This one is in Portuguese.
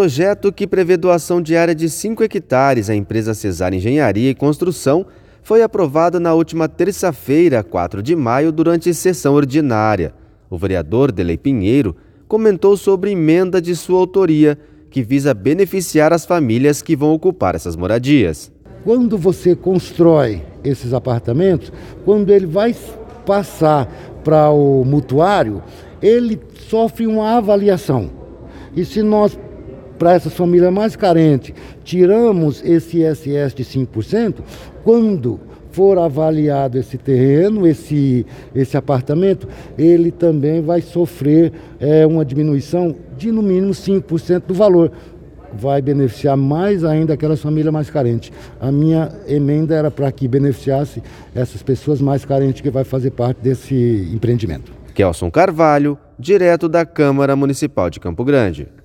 projeto que prevê doação de área de 5 hectares à empresa Cesar Engenharia e Construção foi aprovado na última terça-feira, 4 de maio, durante sessão ordinária. O vereador Delei Pinheiro comentou sobre emenda de sua autoria, que visa beneficiar as famílias que vão ocupar essas moradias. Quando você constrói esses apartamentos, quando ele vai passar para o mutuário, ele sofre uma avaliação. E se nós, para essas famílias mais carentes, tiramos esse ISS de 5%, quando for avaliado esse terreno, esse, esse apartamento, ele também vai sofrer é, uma diminuição de no mínimo 5% do valor. Vai beneficiar mais ainda aquelas famílias mais carentes. A minha emenda era para que beneficiasse essas pessoas mais carentes que vai fazer parte desse empreendimento. Kelson Carvalho, direto da Câmara Municipal de Campo Grande.